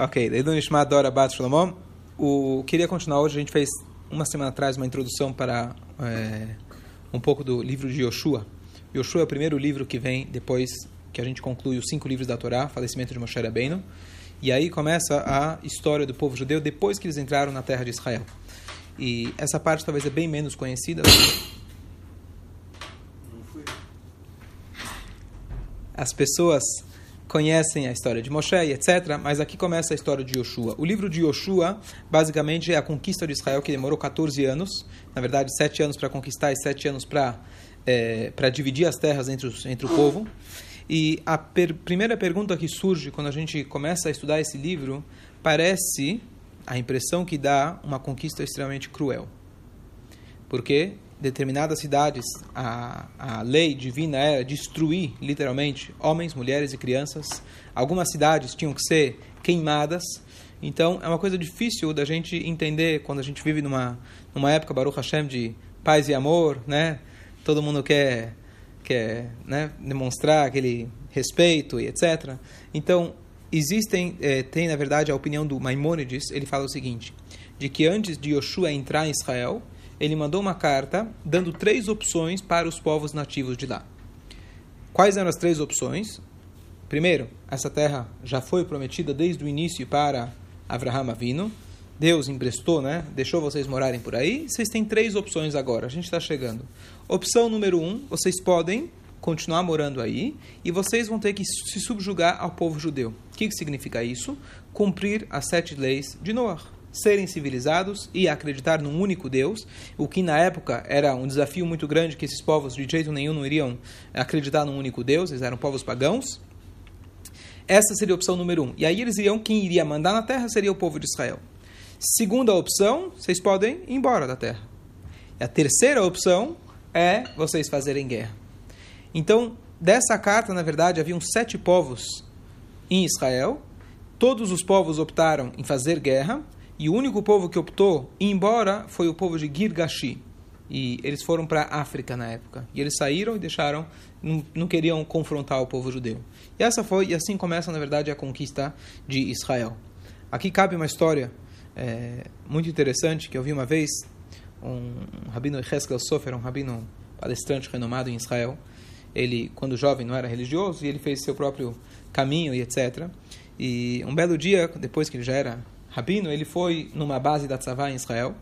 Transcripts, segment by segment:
Ok, Leilu Nishmat Dora Bat Shalom. O queria continuar hoje. A gente fez uma semana atrás uma introdução para é, um pouco do livro de Yoshua. Yoshua é o primeiro livro que vem depois que a gente conclui os cinco livros da Torá, falecimento de Moshe Rabbeinu. E aí começa a história do povo judeu depois que eles entraram na terra de Israel. E essa parte talvez é bem menos conhecida. As pessoas conhecem a história de Moshe etc., mas aqui começa a história de Yoshua. O livro de Yoshua, basicamente, é a conquista de Israel, que demorou 14 anos, na verdade, 7 anos para conquistar e 7 anos para é, dividir as terras entre, os, entre o povo. E a per primeira pergunta que surge quando a gente começa a estudar esse livro parece a impressão que dá uma conquista extremamente cruel. Porque determinadas cidades, a, a lei divina era destruir, literalmente, homens, mulheres e crianças. Algumas cidades tinham que ser queimadas. Então, é uma coisa difícil da gente entender quando a gente vive numa, numa época, Baruch Hashem, de paz e amor, né? Todo mundo quer, quer né, demonstrar aquele respeito e etc. Então, existem, eh, tem na verdade a opinião do Maimônides, ele fala o seguinte, de que antes de Yoshua entrar em Israel, ele mandou uma carta dando três opções para os povos nativos de lá. Quais eram as três opções? Primeiro, essa terra já foi prometida desde o início para Avraham Avino. Deus emprestou, né? Deixou vocês morarem por aí. Vocês têm três opções agora. A gente está chegando. Opção número um: vocês podem continuar morando aí e vocês vão ter que se subjugar ao povo judeu. O que, que significa isso? Cumprir as sete leis de Noah serem civilizados e acreditar num único Deus, o que na época era um desafio muito grande que esses povos de jeito nenhum não iriam acreditar num único Deus, eles eram povos pagãos. Essa seria a opção número um. E aí eles iriam, quem iria mandar na terra seria o povo de Israel. Segunda opção, vocês podem ir embora da terra. E a terceira opção é vocês fazerem guerra. Então, dessa carta, na verdade, haviam sete povos em Israel. Todos os povos optaram em fazer guerra e o único povo que optou ir embora foi o povo de Girgashi. E eles foram para a África na época. E eles saíram e deixaram, não, não, queriam confrontar o povo judeu. E essa foi, e assim começa, na verdade, a conquista de Israel. Aqui cabe uma história é, muito interessante que eu vi uma vez. Um, um rabino Heskel Sofer, um rabino palestrante renomado em Israel. Ele, quando jovem, não era religioso e ele fez seu próprio caminho e etc. E um belo dia, depois que ele já era rabino, ele foi numa base da Tzavá em Israel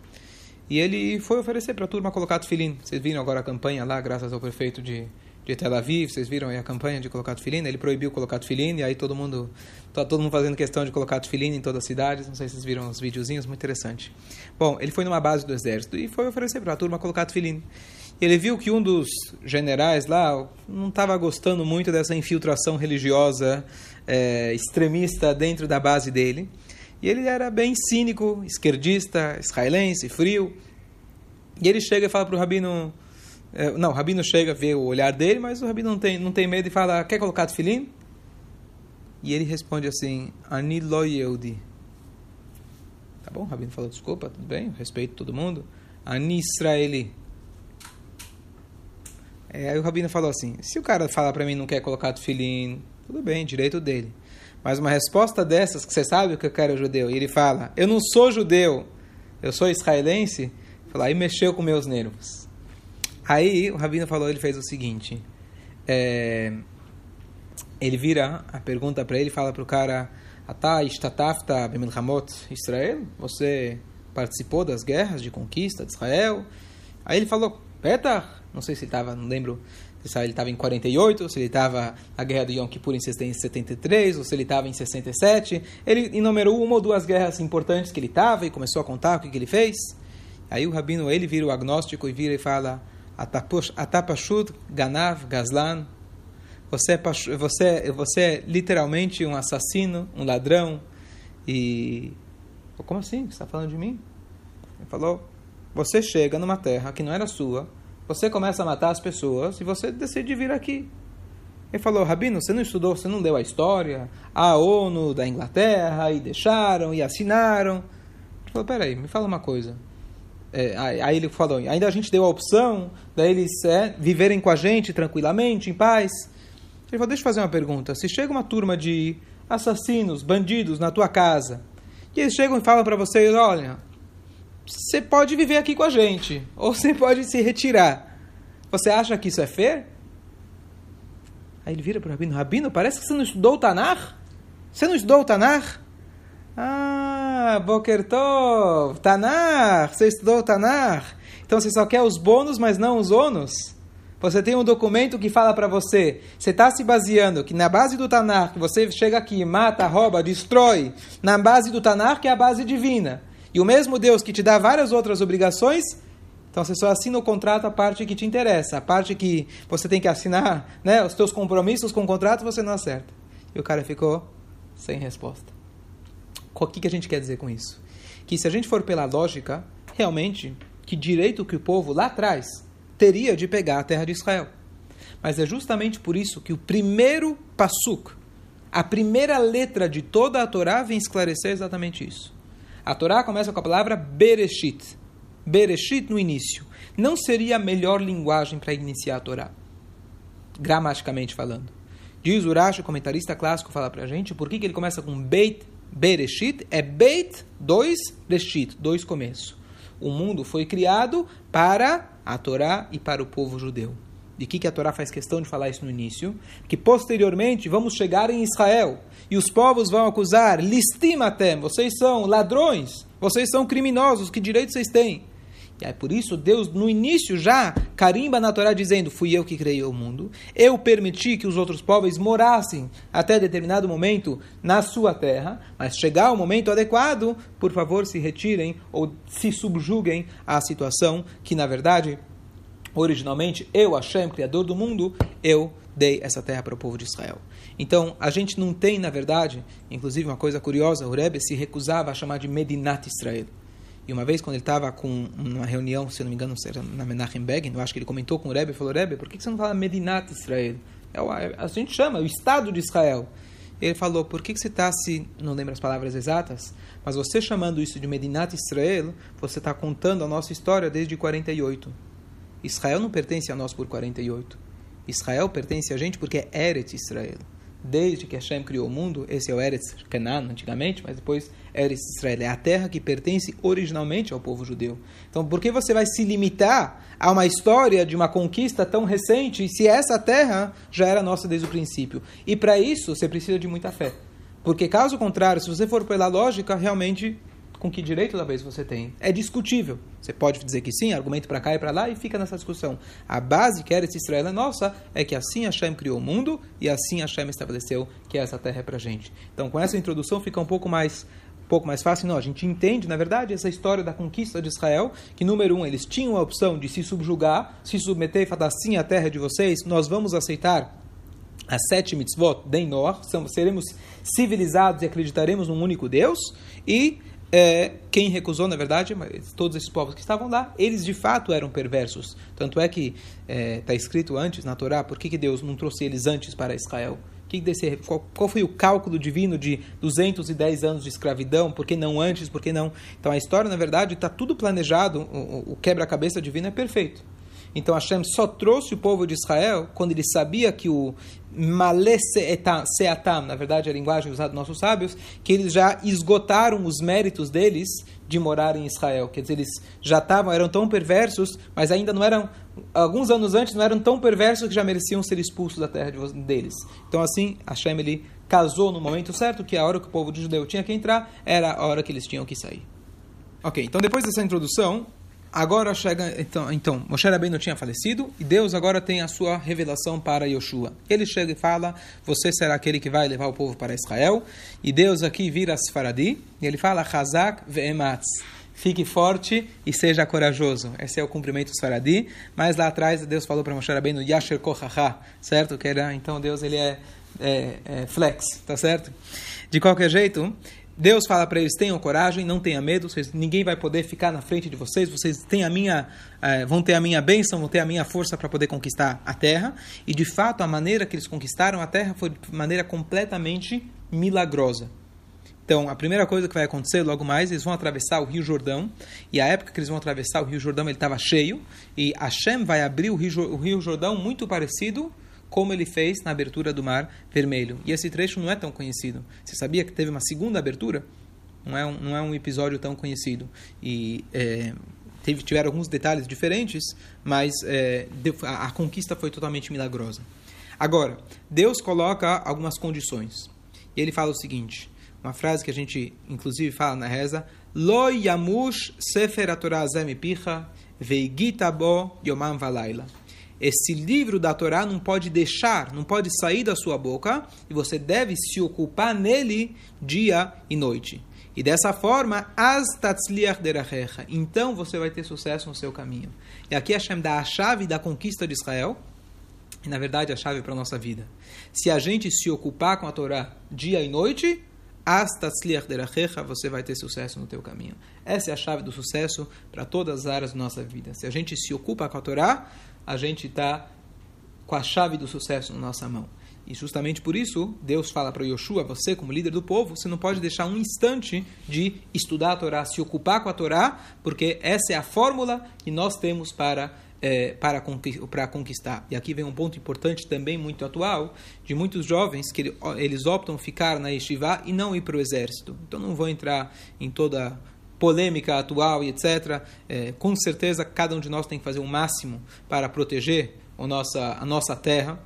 e ele foi oferecer para a turma colocar tefilim. Vocês viram agora a campanha lá, graças ao prefeito de, de Tel Aviv, vocês viram aí a campanha de colocar tefilim? Ele proibiu colocar tefilim e aí todo mundo tá todo mundo fazendo questão de colocar tefilim em todas as cidades. Não sei se vocês viram os videozinhos, muito interessante. Bom, ele foi numa base do exército e foi oferecer para a turma colocar tefilim. Ele viu que um dos generais lá não estava gostando muito dessa infiltração religiosa é, extremista dentro da base dele. E ele era bem cínico, esquerdista, israelense, frio. E ele chega e fala para o rabino. É, não, o rabino chega, vê o olhar dele, mas o rabino não tem, não tem medo e fala: Quer colocar tefilim? E ele responde assim: Ani lo. Tá bom, o rabino falou: Desculpa, tudo bem, respeito todo mundo. Ani Israeli. É, aí o rabino falou assim: Se o cara falar para mim não quer colocar tefilim, tudo bem, direito dele. Mas uma resposta dessas, que você sabe o que eu quero judeu, e ele fala, eu não sou judeu, eu sou israelense, fala, aí mexeu com meus nervos. Aí o Rabino falou, ele fez o seguinte, é, ele vira a pergunta para ele, fala para o cara, Ata istatafta Israel? Você participou das guerras de conquista de Israel? Aí ele falou, Petach, não sei se estava, não lembro se ele estava em 48, se ele estava na guerra do Yom Kippur em 73, ou se ele estava em 67. Ele enumerou uma ou duas guerras importantes que ele estava e começou a contar o que, que ele fez. Aí o rabino, ele vira o agnóstico e vira e fala Atapashut Ganav Gazlan você é, você, você é literalmente um assassino, um ladrão. E. Como assim? Você está falando de mim? Ele falou: Você chega numa terra que não era sua, você começa a matar as pessoas e você decide vir aqui. Ele falou, Rabino, você não estudou, você não deu a história, a ONU da Inglaterra, e deixaram, e assinaram. Ele falou, peraí, me fala uma coisa. É, aí ele falou, ainda a gente deu a opção deles é, viverem com a gente tranquilamente, em paz. Ele falou, deixa eu fazer uma pergunta. Se chega uma turma de assassinos, bandidos na tua casa. E eles chegam e falam para vocês: olha, você pode viver aqui com a gente, ou você pode se retirar. Você acha que isso é fair? Aí ele vira para o Rabino: Rabino, parece que você não estudou o Tanar? Você não estudou o Tanar? Ah, Boker Tov, Tanar, você estudou o Tanar. Então você só quer os bônus, mas não os ônus? Você tem um documento que fala para você, você está se baseando que na base do Tanar, que você chega aqui, mata, rouba, destrói, na base do Tanar, que é a base divina. E o mesmo Deus que te dá várias outras obrigações, então você só assina o contrato a parte que te interessa, a parte que você tem que assinar, né, os teus compromissos com o contrato, você não acerta. E o cara ficou sem resposta. O que, que a gente quer dizer com isso? Que se a gente for pela lógica, realmente, que direito que o povo lá atrás teria de pegar a terra de Israel. Mas é justamente por isso que o primeiro passuk, a primeira letra de toda a Torá vem esclarecer exatamente isso. A Torá começa com a palavra Bereshit. Bereshit no início. Não seria a melhor linguagem para iniciar a Torá, gramaticamente falando. Diz Urash, o comentarista clássico, fala para a gente, por que, que ele começa com Beit Bereshit? É Beit, dois, Reshit, dois começos. O mundo foi criado para a Torá e para o povo judeu. De que, que a Torá faz questão de falar isso no início? Que posteriormente vamos chegar em Israel e os povos vão acusar, listimatem, vocês são ladrões, vocês são criminosos, que direito vocês têm? E é por isso Deus, no início já, carimba na Torá dizendo, fui eu que criei o mundo, eu permiti que os outros povos morassem até determinado momento na sua terra, mas chegar o momento adequado, por favor se retirem ou se subjuguem à situação que, na verdade, originalmente, eu, Hashem, Criador do mundo, eu dei essa terra para o povo de Israel. Então, a gente não tem, na verdade, inclusive uma coisa curiosa, o Rebbe se recusava a chamar de Medinat Israel. E uma vez, quando ele estava com uma reunião, se não me engano, na Menachem Begin, eu acho que ele comentou com o Rebbe falou: Rebbe, por que você não fala Medinat Israel? É a gente chama, o Estado de Israel. Ele falou: por que você está se. Não lembro as palavras exatas, mas você chamando isso de Medinat Israel, você está contando a nossa história desde 48. Israel não pertence a nós por 48. Israel pertence a gente porque é Eretz Israel desde que Hashem criou o mundo, esse é o Eretz Canaan antigamente, mas depois Eretz Israel, é a terra que pertence originalmente ao povo judeu. Então, por que você vai se limitar a uma história de uma conquista tão recente, se essa terra já era nossa desde o princípio? E para isso, você precisa de muita fé. Porque, caso contrário, se você for pela lógica, realmente com que direito talvez você tem. É discutível. Você pode dizer que sim, argumento para cá e para lá e fica nessa discussão. A base que era esse Israel é nossa é que assim Hashem criou o mundo e assim Hashem estabeleceu que essa terra é para gente. Então, com essa introdução fica um pouco mais um pouco mais fácil, não. A gente entende, na verdade, essa história da conquista de Israel, que, número um, eles tinham a opção de se subjugar, se submeter e falar assim, a terra é de vocês, nós vamos aceitar as sete mitzvot de Noah, seremos civilizados e acreditaremos num único Deus, e é, quem recusou, na verdade, mas todos esses povos que estavam lá, eles de fato eram perversos. Tanto é que está é, tá escrito antes na Torá, por que, que Deus não trouxe eles antes para Israel? Que desse, qual, qual, foi o cálculo divino de 210 anos de escravidão? Por que não antes? Por que não? Então a história, na verdade, está tudo planejado, o, o quebra-cabeça divino é perfeito. Então Hashem só trouxe o povo de Israel quando ele sabia que o Malé Seatam, na verdade a linguagem usada nossos sábios, que eles já esgotaram os méritos deles de morar em Israel. Quer dizer, eles já estavam, eram tão perversos, mas ainda não eram, alguns anos antes, não eram tão perversos que já mereciam ser expulsos da terra deles. Então assim, Hashem ele casou no momento certo, que a hora que o povo de judeu tinha que entrar era a hora que eles tinham que sair. Ok, então depois dessa introdução, Agora chega, então, então Moshe não tinha falecido e Deus agora tem a sua revelação para Yoshua. Ele chega e fala: Você será aquele que vai levar o povo para Israel. E Deus aqui vira Sfaradi e ele fala: Hazak ve'ematz. Fique forte e seja corajoso. Esse é o cumprimento Sfaradi. Mas lá atrás Deus falou para Moshe Rabbeinu Yasher Kohaha, certo? Que era, então Deus ele é, é, é flex, tá certo? De qualquer jeito, Deus fala para eles: tenham coragem, não tenham medo, vocês, ninguém vai poder ficar na frente de vocês, vocês têm a minha, eh, vão ter a minha bênção, vão ter a minha força para poder conquistar a terra. E de fato, a maneira que eles conquistaram a terra foi de maneira completamente milagrosa. Então, a primeira coisa que vai acontecer logo mais, eles vão atravessar o Rio Jordão, e a época que eles vão atravessar o Rio Jordão, ele estava cheio, e Hashem vai abrir o Rio, o Rio Jordão muito parecido como ele fez na abertura do Mar Vermelho. E esse trecho não é tão conhecido. Você sabia que teve uma segunda abertura? Não é um, não é um episódio tão conhecido. E é, teve, tiveram alguns detalhes diferentes, mas é, a, a conquista foi totalmente milagrosa. Agora, Deus coloca algumas condições. E ele fala o seguinte: uma frase que a gente inclusive fala na reza: Lo yamush sefer Torah picha veigita bo yomam valaila. Esse livro da Torá não pode deixar, não pode sair da sua boca, e você deve se ocupar nele dia e noite. E dessa forma, as. Então você vai ter sucesso no seu caminho. E aqui Hashem dá a chave da conquista de Israel, e na verdade a chave para a nossa vida. Se a gente se ocupar com a Torá dia e noite, as você vai ter sucesso no teu caminho. Essa é a chave do sucesso para todas as áreas da nossa vida. Se a gente se ocupa com a Torá, a gente está com a chave do sucesso na nossa mão. E justamente por isso, Deus fala para Yoshua, você como líder do povo, você não pode deixar um instante de estudar a Torá, se ocupar com a Torá, porque essa é a fórmula que nós temos para, é, para, para conquistar. E aqui vem um ponto importante também muito atual, de muitos jovens que eles optam ficar na Yeshiva e não ir para o exército. Então não vou entrar em toda polêmica atual e etc. É, com certeza cada um de nós tem que fazer o máximo para proteger a nossa, a nossa terra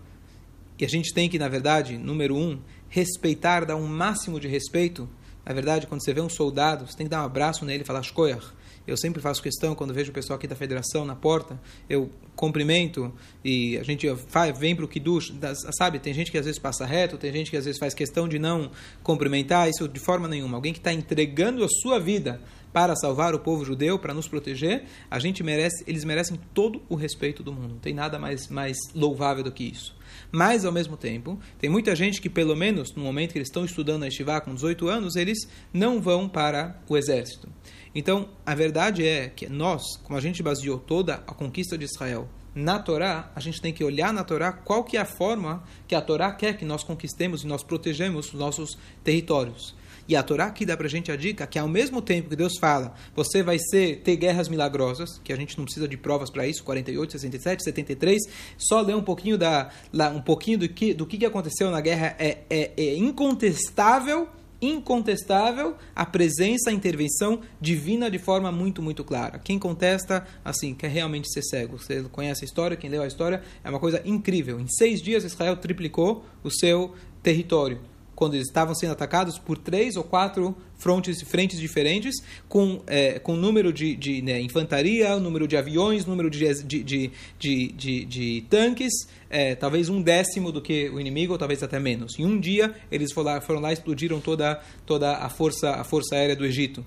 e a gente tem que, na verdade, número um, respeitar, dar um máximo de respeito. Na verdade, quando você vê um soldado, você tem que dar um abraço nele e falar Shkoyach. Eu sempre faço questão, quando vejo o pessoal aqui da federação na porta, eu cumprimento e a gente vai, vem para o Kiddush, sabe? Tem gente que às vezes passa reto, tem gente que às vezes faz questão de não cumprimentar, isso de forma nenhuma. Alguém que está entregando a sua vida para salvar o povo judeu, para nos proteger, a gente merece, eles merecem todo o respeito do mundo. Não tem nada mais, mais louvável do que isso. Mas, ao mesmo tempo, tem muita gente que, pelo menos no momento que eles estão estudando a Yeshiva com 18 anos, eles não vão para o exército. Então, a verdade é que nós, como a gente baseou toda a conquista de Israel na Torá, a gente tem que olhar na Torá qual que é a forma que a Torá quer que nós conquistemos e nós protegemos os nossos territórios. E a Torá aqui dá para a gente a dica que ao mesmo tempo que Deus fala, você vai ser, ter guerras milagrosas, que a gente não precisa de provas para isso, 48, 67, 73, só ler um pouquinho, da, um pouquinho do, que, do que aconteceu na guerra é, é, é incontestável incontestável a presença, a intervenção divina de forma muito, muito clara. Quem contesta, assim, quer realmente ser cego. Você conhece a história, quem leu a história, é uma coisa incrível. Em seis dias, Israel triplicou o seu território quando eles estavam sendo atacados por três ou quatro frontes, frentes diferentes, com, é, com número de, de né, infantaria, número de aviões, número de, de, de, de, tanques, é, talvez um décimo do que o inimigo, ou talvez até menos. Em um dia, eles foram lá, foram lá e explodiram toda, toda a, força, a força aérea do Egito.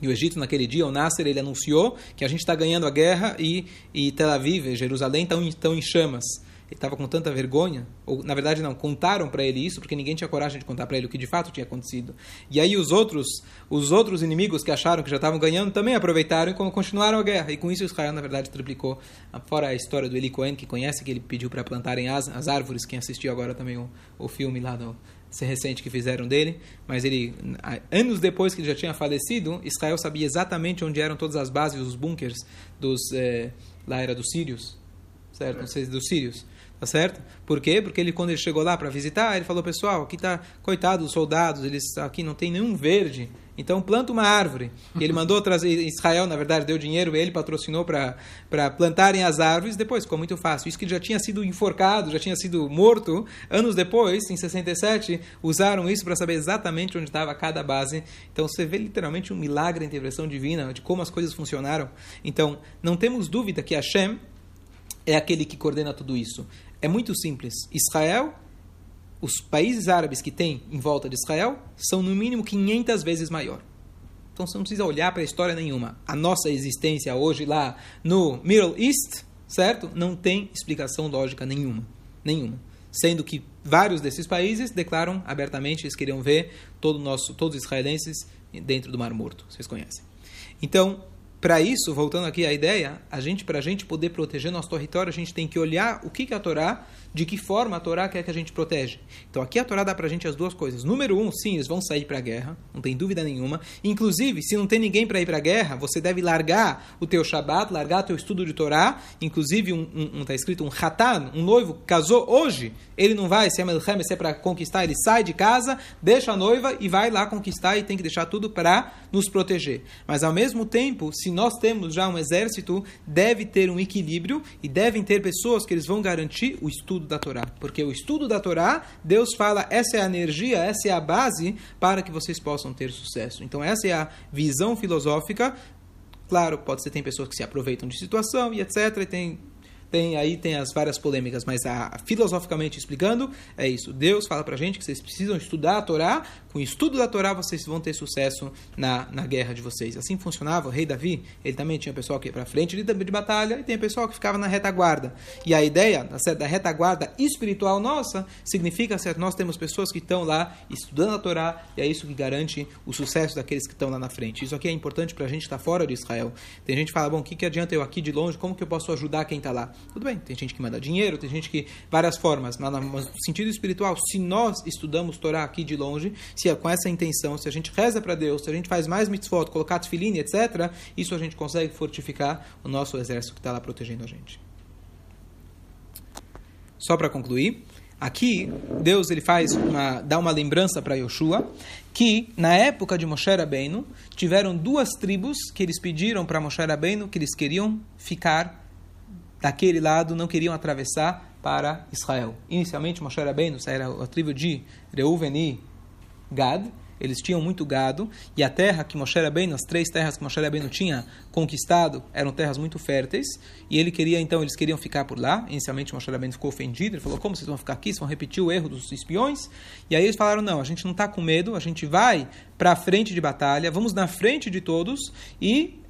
E o Egito, naquele dia, o Nasser, ele anunciou que a gente está ganhando a guerra e, e Tel Aviv, Jerusalém, estão em chamas ele estava com tanta vergonha, ou na verdade não, contaram para ele isso porque ninguém tinha coragem de contar para ele o que de fato tinha acontecido. E aí os outros, os outros inimigos que acharam que já estavam ganhando também aproveitaram e continuaram a guerra. E com isso Israel na verdade triplicou. Fora a história do Eli Cohen que conhece que ele pediu para plantarem as, as árvores, quem assistiu agora também o, o filme lá do ser recente que fizeram dele, mas ele anos depois que ele já tinha falecido, Israel sabia exatamente onde eram todas as bases, os bunkers dos eh, lá era dos sírios, certo? Não sei dos sírios. Tá certo? Por quê? Porque ele, quando ele chegou lá para visitar, ele falou: Pessoal, aqui tá, coitado dos soldados, eles aqui não tem nenhum verde, então planta uma árvore. E ele mandou trazer, Israel, na verdade, deu dinheiro, ele patrocinou para plantarem as árvores. Depois ficou muito fácil. Isso que já tinha sido enforcado, já tinha sido morto. Anos depois, em 67, usaram isso para saber exatamente onde estava cada base. Então você vê literalmente um milagre, a intervenção divina, de como as coisas funcionaram. Então, não temos dúvida que Hashem é aquele que coordena tudo isso. É muito simples. Israel, os países árabes que tem em volta de Israel, são no mínimo 500 vezes maior. Então você não precisa olhar para a história nenhuma. A nossa existência hoje lá no Middle East, certo? Não tem explicação lógica nenhuma. Nenhuma. Sendo que vários desses países declaram abertamente, eles queriam ver todo nosso, todos os israelenses dentro do Mar Morto. Vocês conhecem. Então, para isso, voltando aqui à ideia, a gente para a gente poder proteger nosso território, a gente tem que olhar o que, que a Torá, de que forma a Torá quer que a gente protege. Então aqui a Torá dá para a gente as duas coisas. Número um, sim, eles vão sair para a guerra, não tem dúvida nenhuma. Inclusive, se não tem ninguém para ir para a guerra, você deve largar o teu Shabat, largar o teu estudo de Torá. Inclusive, um, um, um tá escrito um Hatan, um noivo casou hoje, ele não vai, se é Melchem, se é para conquistar, ele sai de casa, deixa a noiva e vai lá conquistar e tem que deixar tudo para nos proteger. Mas ao mesmo tempo, se nós temos já um exército, deve ter um equilíbrio e devem ter pessoas que eles vão garantir o estudo da Torá. Porque o estudo da Torá, Deus fala, essa é a energia, essa é a base para que vocês possam ter sucesso. Então essa é a visão filosófica Claro, pode ser tem pessoas que se aproveitam de situação e etc. E tem tem aí tem as várias polêmicas, mas a, filosoficamente explicando, é isso. Deus fala pra gente que vocês precisam estudar a Torá, com o estudo da Torá vocês vão ter sucesso na, na guerra de vocês. Assim funcionava o rei Davi, ele também tinha pessoal que ia para frente de, de batalha e tem pessoal que ficava na retaguarda. E a ideia da, da retaguarda espiritual nossa significa que nós temos pessoas que estão lá estudando a Torá e é isso que garante o sucesso daqueles que estão lá na frente. Isso aqui é importante para a gente que está fora de Israel. Tem gente que fala, bom, o que, que adianta eu aqui de longe, como que eu posso ajudar quem está lá? Tudo bem, tem gente que manda dinheiro, tem gente que. várias formas, mas no sentido espiritual, se nós estudamos Torá aqui de longe, se é com essa intenção, se a gente reza para Deus, se a gente faz mais mitzvot, colocar tefiline, etc., isso a gente consegue fortificar o nosso exército que está lá protegendo a gente. Só para concluir, aqui Deus ele faz uma, dá uma lembrança para Yoshua que na época de Moshe Rabbeinu tiveram duas tribos que eles pediram para Moshe Rabbeinu que eles queriam ficar daquele lado não queriam atravessar para Israel. Inicialmente, Moshe Rabbeinu era a tribo de Reuven e Gad, eles tinham muito gado, e a terra que Moshe Rabbeinu, as três terras que Moshe Rabbeinu tinha conquistado, eram terras muito férteis, e ele queria, então, eles queriam ficar por lá. Inicialmente, Moshe Rabbeinu ficou ofendido, ele falou, como vocês vão ficar aqui? Vocês vão repetir o erro dos espiões? E aí eles falaram, não, a gente não está com medo, a gente vai para a frente de batalha, vamos na frente de todos, e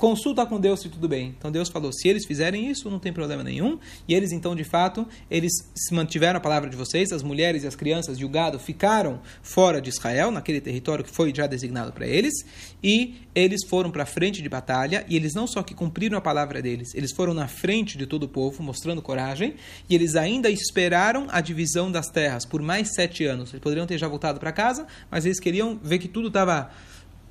consulta com Deus se tudo bem. Então Deus falou, se eles fizerem isso, não tem problema nenhum. E eles então, de fato, eles se mantiveram a palavra de vocês, as mulheres e as crianças e o gado ficaram fora de Israel, naquele território que foi já designado para eles, e eles foram para a frente de batalha, e eles não só que cumpriram a palavra deles, eles foram na frente de todo o povo, mostrando coragem, e eles ainda esperaram a divisão das terras por mais sete anos. Eles poderiam ter já voltado para casa, mas eles queriam ver que tudo estava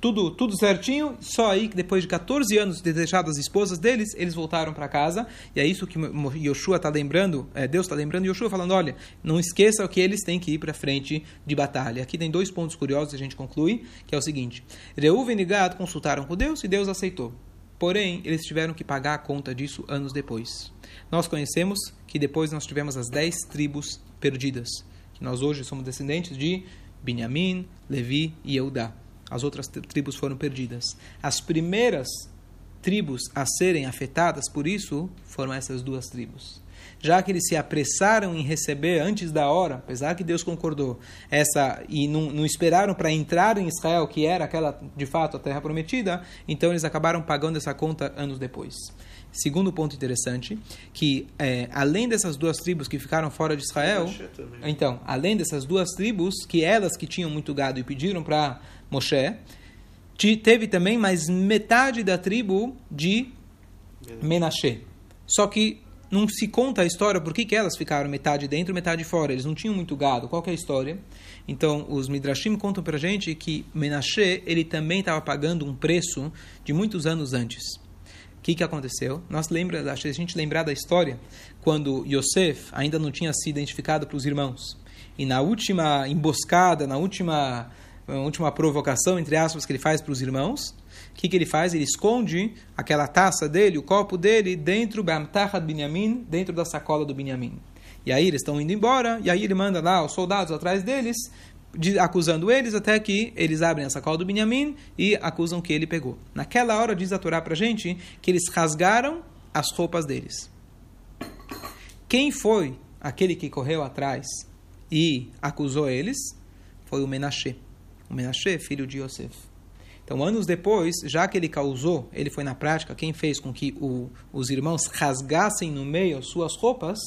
tudo, tudo certinho, só aí que depois de 14 anos de deixado as esposas deles, eles voltaram para casa, e é isso que Yoshua está lembrando, é, Deus está lembrando Yoshua falando, olha, não esqueça que eles têm que ir para frente de batalha. Aqui tem dois pontos curiosos, a gente conclui, que é o seguinte, Reuven e Gad consultaram com Deus e Deus aceitou. Porém, eles tiveram que pagar a conta disso anos depois. Nós conhecemos que depois nós tivemos as dez tribos perdidas, que nós hoje somos descendentes de Benjamim, Levi e Eudá as outras tribos foram perdidas. As primeiras tribos a serem afetadas por isso foram essas duas tribos. Já que eles se apressaram em receber antes da hora, apesar que Deus concordou, essa e não, não esperaram para entrar em Israel, que era aquela de fato a terra prometida, então eles acabaram pagando essa conta anos depois. Segundo ponto interessante, que é, além dessas duas tribos que ficaram fora de Israel, então, além dessas duas tribos, que elas que tinham muito gado e pediram para Moshe, teve também mais metade da tribo de Menashe. Só que não se conta a história por que, que elas ficaram metade dentro metade fora. Eles não tinham muito gado. Qual é a história? Então, os Midrashim contam para gente que Menashe ele também estava pagando um preço de muitos anos antes. O que, que aconteceu? Nós lembra, a gente lembrar da história quando Yosef ainda não tinha se identificado para os irmãos. E na última emboscada, na última última provocação, entre aspas, que ele faz para os irmãos. O que, que ele faz? Ele esconde aquela taça dele, o copo dele, dentro do Binyamin, dentro da sacola do Binyamin. E aí eles estão indo embora, e aí ele manda lá os soldados atrás deles, de, acusando eles, até que eles abrem a sacola do Binyamin e acusam que ele pegou. Naquela hora, diz a Torá para a gente, que eles rasgaram as roupas deles. Quem foi aquele que correu atrás e acusou eles? Foi o Menashe o Menashe, filho de Yosef. Então, anos depois, já que ele causou, ele foi na prática quem fez com que o, os irmãos rasgassem no meio suas roupas,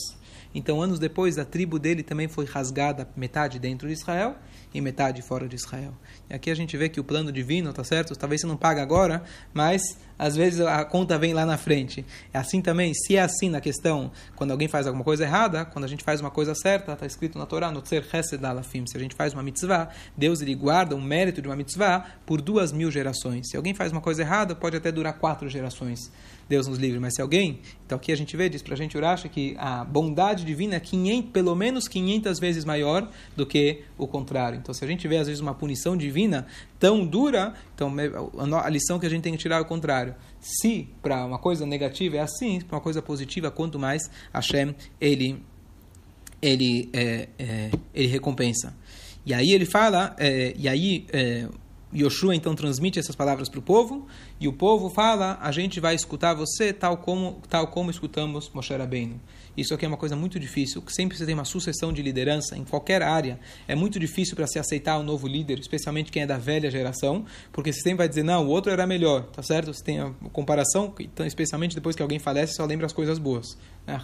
Então, anos depois, a tribo dele também foi rasgada, metade dentro de Israel e metade fora de Israel. E aqui a gente vê que o plano divino, tá certo? Talvez você não paga agora, mas às vezes a conta vem lá na frente. É assim também, se é assim na questão, quando alguém faz alguma coisa errada, quando a gente faz uma coisa certa, está escrito na Torá, no Tzer Hesed Alafim, se a gente faz uma mitzvah, Deus ele guarda o mérito de uma mitzvah por duas mil gerações. Se alguém faz uma coisa errada, pode até durar quatro gerações. Deus nos livre. Mas se alguém, então aqui a gente vê, diz para a gente Uracha que a bondade divina é 500, pelo menos 500 vezes maior do que o contrário. Então se a gente vê às vezes uma punição divina tão dura, então a lição que a gente tem que tirar é o contrário. Se para uma coisa negativa é assim, para uma coisa positiva, quanto mais Hashem ele ele é, é, ele recompensa. E aí ele fala, é, e aí é, Yoshua então transmite essas palavras para o povo, e o povo fala: a gente vai escutar você tal como, tal como escutamos Moshe Rabbeinu. Isso aqui é uma coisa muito difícil. Sempre você tem uma sucessão de liderança em qualquer área. É muito difícil para se aceitar um novo líder, especialmente quem é da velha geração, porque você sempre vai dizer, não, o outro era melhor, tá certo? Você tem a comparação, então, especialmente depois que alguém falece, só lembra as coisas boas. Né?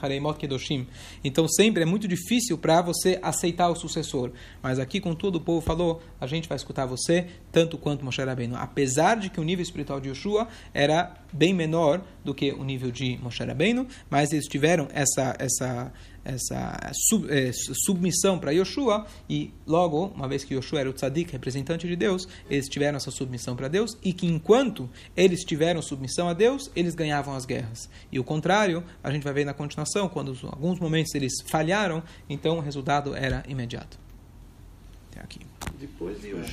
Então sempre é muito difícil para você aceitar o sucessor. Mas aqui, com todo o povo falou, a gente vai escutar você tanto quanto Moshe Rabbeinu. Apesar de que o nível espiritual de Yoshua era bem menor do que o nível de Moshe Rabbeinu, mas eles tiveram essa essa essa sub, é, submissão para Yoshua e logo, uma vez que Yoshua era o tzadik, representante de Deus, eles tiveram essa submissão para Deus e que enquanto eles tiveram submissão a Deus, eles ganhavam as guerras. E o contrário, a gente vai ver na continuação, quando em alguns momentos eles falharam, então o resultado era imediato. Até aqui. Depois de Yoshua